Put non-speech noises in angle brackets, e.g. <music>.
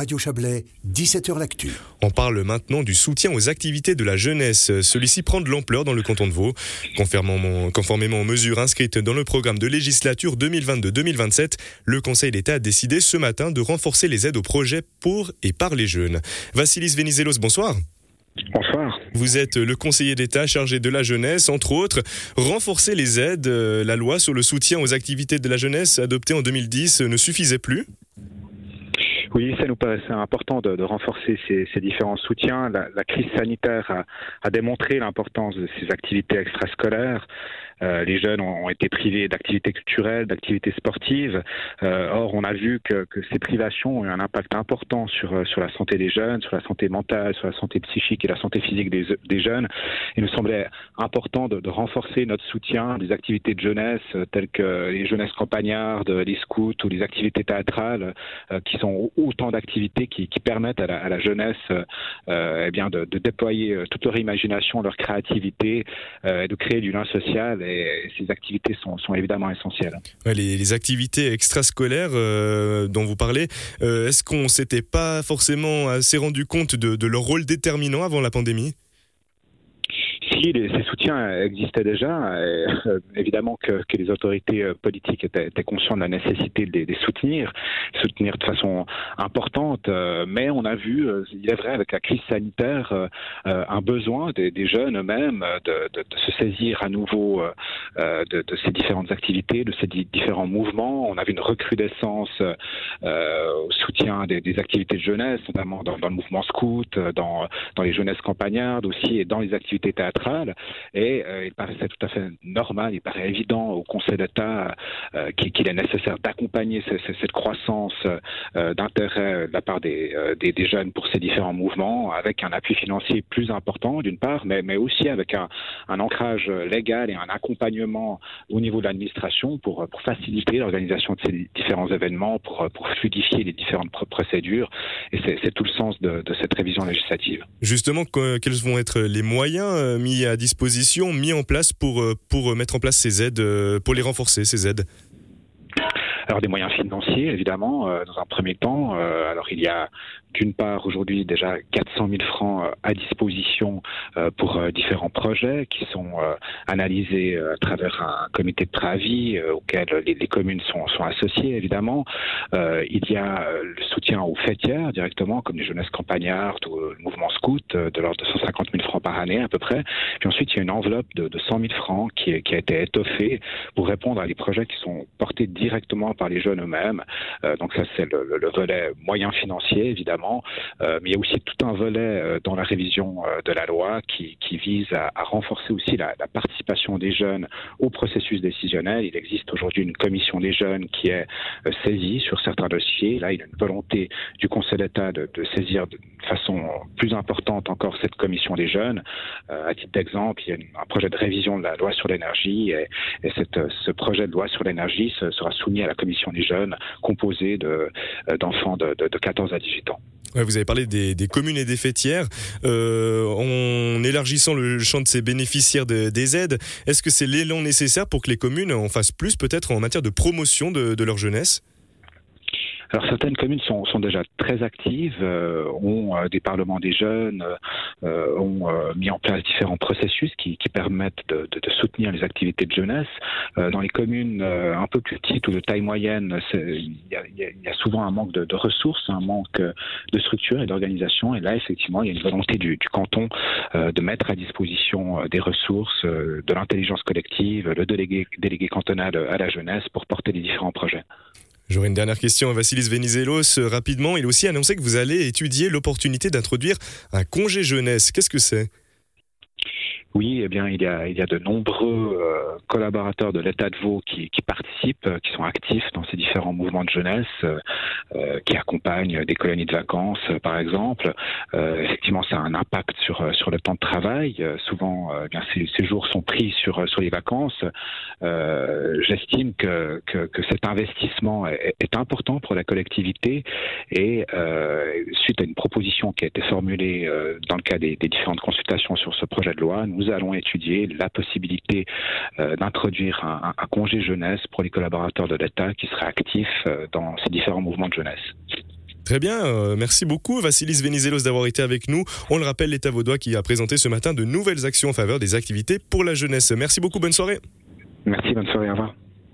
Radio Chablais, 17h L'Actu. On parle maintenant du soutien aux activités de la jeunesse. Celui-ci prend de l'ampleur dans le canton de Vaud. Conformément aux mesures inscrites dans le programme de législature 2022-2027, le Conseil d'État a décidé ce matin de renforcer les aides aux projets pour et par les jeunes. Vassilis Venizelos, bonsoir. Bonsoir. Vous êtes le conseiller d'État chargé de la jeunesse, entre autres. Renforcer les aides, euh, la loi sur le soutien aux activités de la jeunesse adoptée en 2010 ne suffisait plus oui, ça nous paraissait important de, renforcer ces, différents soutiens. La, crise sanitaire a démontré l'importance de ces activités extrascolaires. Euh, les jeunes ont, été privés d'activités culturelles, d'activités sportives. Euh, or, on a vu que, ces privations ont eu un impact important sur, euh, sur la santé des jeunes, sur la santé mentale, sur la santé psychique et la santé physique des, jeunes. Il nous semblait important de, renforcer notre soutien des activités de jeunesse telles que les jeunesses campagnardes, les scouts ou les activités théâtrales, qui sont autant d'activités qui, permettent à la, jeunesse eh bien de, déployer toute leur imagination, leur créativité, et de créer du lien social ces activités sont, évidemment essentielles. les, activités extrascolaires euh, dont vous parlez, euh, est-ce qu'on s'était pas forcément assez rendu compte de leur rôle déterminant avant la pandémie? Ces soutiens existaient déjà, euh, <laughs> évidemment que, les autorités euh, politiques étaient, conscientes de la nécessité de les, soutenir, soutenir de façon importante, euh, mais on a vu, il est vrai, avec la crise sanitaire, un besoin des, jeunes eux-mêmes de, se saisir à nouveau de, ces différentes activités, de ces différents mouvements. On a vu une recrudescence au soutien des, activités de jeunesse, notamment dans, le mouvement scout, dans, dans les jeunesses campagnardes aussi, et dans les activités théâtrales et euh, il paraissait tout à fait normal, il paraît évident au Conseil d'État euh, qu'il est nécessaire d'accompagner cette croissance euh, d'intérêt de la part des, jeunes pour ces différents mouvements, avec un appui financier plus important d'une part, mais, mais aussi avec un, ancrage légal et un accompagnement au niveau de l'administration pour, faciliter l'organisation de ces différents événements, pour, pour fluidifier les différentes procédures. Et c'est tout le sens de, de cette révision législative. Justement, quels vont être les moyens mis à disposition, mis en place pour, euh, pour mettre en place ces aides, euh, pour les renforcer, ces aides alors des moyens financiers, évidemment, euh, dans un premier temps. alors il y a d'une part aujourd'hui déjà 400 000 francs euh, à disposition euh, pour euh, différents projets qui sont analysés à travers un comité de préavis auquel les, communes sont, associées évidemment. il y a le soutien aux fêtières directement comme les jeunesses campagnardes ou le mouvement scout de l'ordre de 150 000 francs par année à peu près. Puis ensuite il y a une enveloppe de, de 100 000 francs qui, qui, a été étoffée pour répondre à des projets qui sont portés directement par les jeunes eux-mêmes. donc ça c'est le, le volet moyen financier évidemment euh, mais il y a aussi tout un volet euh, dans la révision euh, de la loi qui, vise à, renforcer aussi la, participation des jeunes au processus décisionnel. Il existe aujourd'hui une commission des jeunes qui est saisie sur certains dossiers. Là, il y a une volonté du Conseil d'État de, saisir de façon plus importante encore cette commission des jeunes. à titre d'exemple, il y a un projet de révision de la loi sur l'énergie et, ce projet de loi sur l'énergie sera soumis à la commission des jeunes composée d'enfants de, de 14 à 18 ans vous avez parlé des, communes et des fêtières. Euh, en élargissant le champ de ces bénéficiaires des aides, est-ce que c'est l'élan nécessaire pour que les communes en fassent plus peut-être en matière de promotion de leur jeunesse? Alors certaines communes sont, déjà très actives, euh, ont euh, des parlements des jeunes, euh, ont mis en place différents processus qui, permettent de, soutenir les activités de jeunesse. dans les communes un peu plus petites ou de taille moyenne, il y, a, souvent un manque de, de, ressources, un manque de structure et d'organisation. Et là, effectivement, il y a une volonté du, du canton de mettre à disposition des ressources, de l'intelligence collective, le délégué, délégué cantonal à la jeunesse pour porter les différents projets. J'aurais une dernière question à Vassilis Venizelos. Rapidement, il a aussi annoncé que vous allez étudier l'opportunité d'introduire un congé jeunesse. Qu'est-ce que c'est? Oui, eh bien, il y a, il y a de nombreux euh, collaborateurs de l'État de Vaud qui, qui, participent, euh, qui sont actifs dans ces différents mouvements de jeunesse, euh, qui accompagnent des colonies de vacances, par exemple. effectivement, ça a un impact sur sur le temps de travail. souvent, eh bien, ces, ces, jours sont pris sur sur les vacances. J'estime que, que, que cet investissement est, est, important pour la collectivité et suite à une proposition qui a été formulée dans le cadre des, des différentes consultations sur ce projet de loi, nous nous allons étudier la possibilité euh, d'introduire un, congé jeunesse pour les collaborateurs de l'État qui seraient actifs euh, dans ces différents mouvements de jeunesse. Très bien, merci beaucoup Vassilis Venizelos d'avoir été avec nous. On le rappelle, l'État vaudois qui a présenté ce matin de nouvelles actions en faveur des activités pour la jeunesse. Merci beaucoup, bonne soirée. Merci, bonne soirée, au revoir.